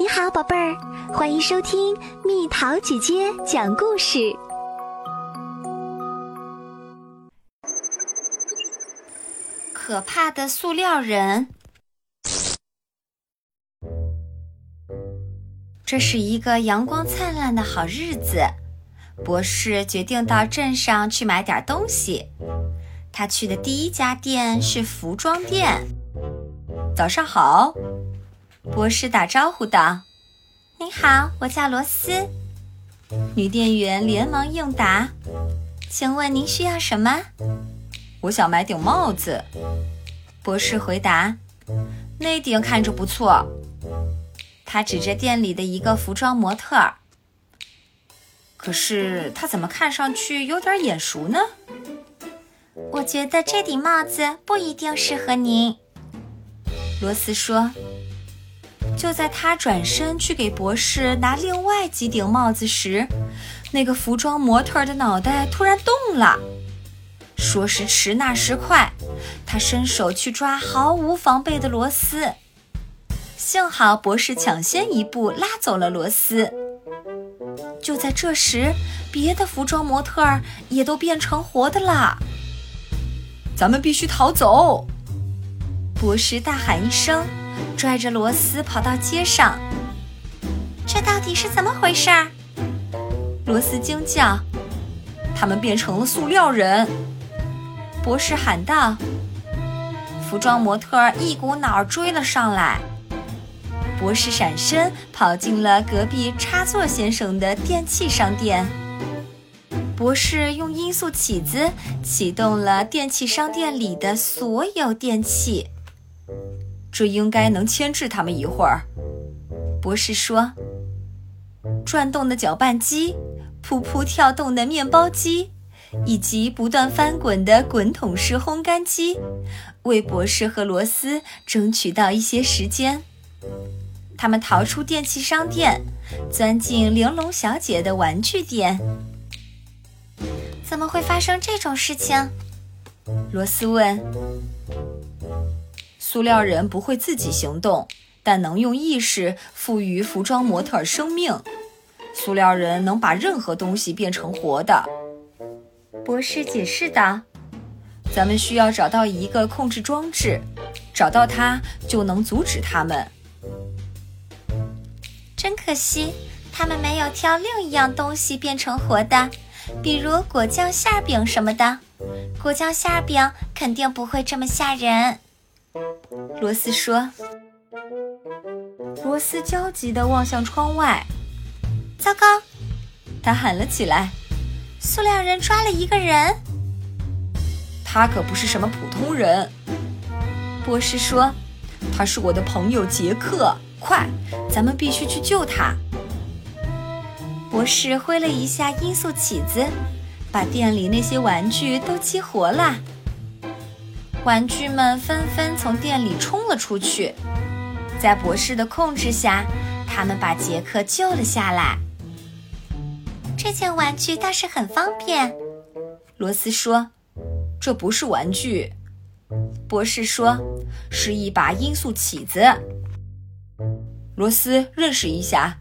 你好，宝贝儿，欢迎收听蜜桃姐姐讲故事。可怕的塑料人。这是一个阳光灿烂的好日子，博士决定到镇上去买点东西。他去的第一家店是服装店。早上好。博士打招呼道：“您好，我叫罗斯。”女店员连忙应答：“请问您需要什么？”“我想买顶帽子。”博士回答：“那顶看着不错。”他指着店里的一个服装模特儿。可是他怎么看上去有点眼熟呢？我觉得这顶帽子不一定适合您。”罗斯说。就在他转身去给博士拿另外几顶帽子时，那个服装模特的脑袋突然动了。说时迟，那时快，他伸手去抓毫无防备的罗斯。幸好博士抢先一步拉走了罗斯。就在这时，别的服装模特儿也都变成活的啦。咱们必须逃走！博士大喊一声。拽着螺丝跑到街上，这到底是怎么回事？罗斯惊叫：“他们变成了塑料人！”博士喊道。服装模特一股脑儿追了上来，博士闪身跑进了隔壁插座先生的电器商店。博士用音速起子启动了电器商店里的所有电器。这应该能牵制他们一会儿，博士说。转动的搅拌机，噗噗跳动的面包机，以及不断翻滚的滚筒式烘干机，为博士和罗斯争取到一些时间。他们逃出电器商店，钻进玲珑小姐的玩具店。怎么会发生这种事情？罗斯问。塑料人不会自己行动，但能用意识赋予服装模特生命。塑料人能把任何东西变成活的。博士解释道：“咱们需要找到一个控制装置，找到它就能阻止他们。”真可惜，他们没有挑另一样东西变成活的，比如果酱馅饼什么的。果酱馅饼肯定不会这么吓人。罗斯说：“罗斯焦急地望向窗外，糟糕！”他喊了起来：“塑料人抓了一个人！他可不是什么普通人。”博士说：“他是我的朋友杰克，快，咱们必须去救他！”博士挥了一下音速起子，把店里那些玩具都激活了。玩具们纷纷从店里冲了出去，在博士的控制下，他们把杰克救了下来。这件玩具倒是很方便，罗斯说：“这不是玩具。”博士说：“是一把音速起子。”罗斯认识一下，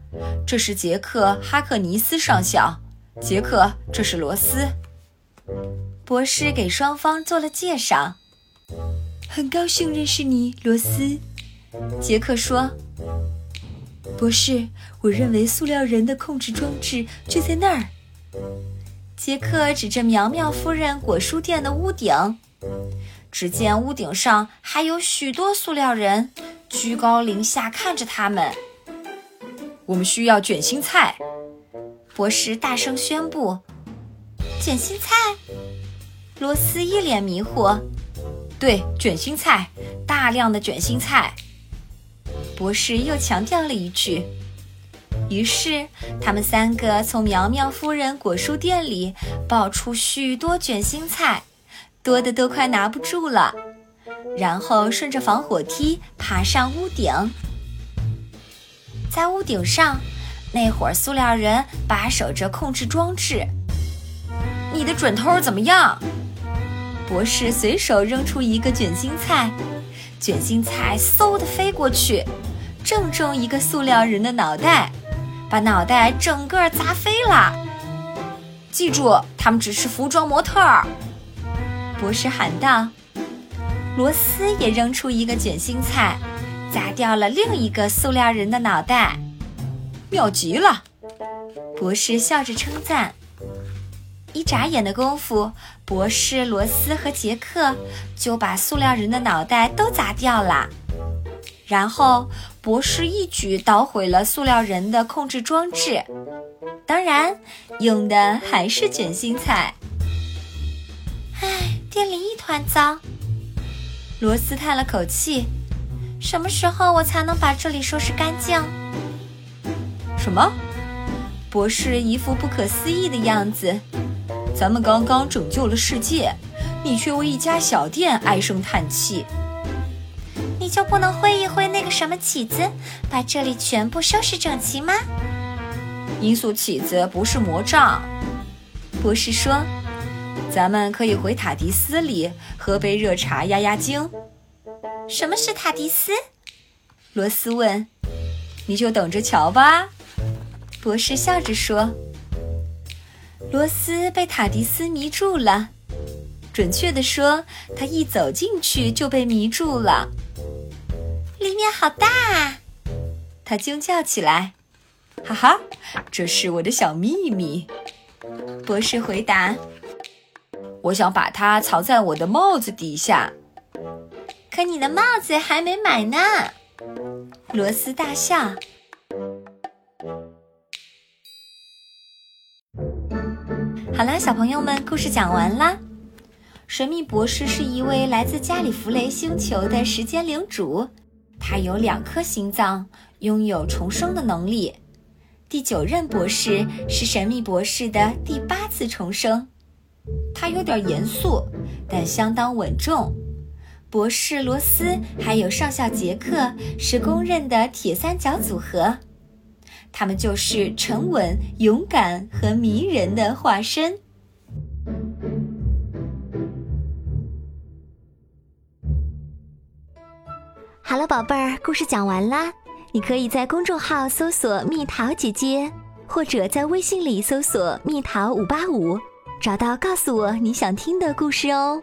这是杰克·哈克尼斯上校。杰克，这是罗斯。博士给双方做了介绍。很高兴认识你，罗斯。杰克说：“博士，我认为塑料人的控制装置就在那儿。”杰克指着苗苗夫人果蔬店的屋顶，只见屋顶上还有许多塑料人，居高临下看着他们。我们需要卷心菜，博士大声宣布。卷心菜？罗斯一脸迷惑。对，卷心菜，大量的卷心菜。博士又强调了一句。于是，他们三个从苗苗夫人果蔬店里抱出许多卷心菜，多的都快拿不住了。然后顺着防火梯爬上屋顶。在屋顶上，那伙塑料人把守着控制装置。你的准头怎么样？博士随手扔出一个卷心菜，卷心菜嗖的飞过去，正中一个塑料人的脑袋，把脑袋整个砸飞了。记住，他们只是服装模特儿。博士喊道。罗斯也扔出一个卷心菜，砸掉了另一个塑料人的脑袋。妙极了！博士笑着称赞。一眨眼的功夫，博士、罗斯和杰克就把塑料人的脑袋都砸掉了。然后，博士一举捣毁了塑料人的控制装置，当然，用的还是卷心菜。唉，店里一团糟。罗斯叹了口气：“什么时候我才能把这里收拾干净？”什么？博士一副不可思议的样子。咱们刚刚拯救了世界，你却为一家小店唉声叹气。你就不能挥一挥那个什么起子，把这里全部收拾整齐吗？罂粟起子不是魔杖，博士说。咱们可以回塔迪斯里喝杯热茶压压惊。什么是塔迪斯？罗斯问。你就等着瞧吧，博士笑着说。罗斯被塔迪斯迷住了，准确地说，他一走进去就被迷住了。里面好大啊！他惊叫起来：“哈哈，这是我的小秘密。”博士回答：“我想把它藏在我的帽子底下。”可你的帽子还没买呢！罗斯大笑。好啦，小朋友们，故事讲完啦。神秘博士是一位来自加里弗雷星球的时间领主，他有两颗心脏，拥有重生的能力。第九任博士是神秘博士的第八次重生，他有点严肃，但相当稳重。博士罗斯还有上校杰克是公认的铁三角组合。他们就是沉稳、勇敢和迷人的化身。好了，宝贝儿，故事讲完啦。你可以在公众号搜索“蜜桃姐姐”，或者在微信里搜索“蜜桃五八五”，找到告诉我你想听的故事哦。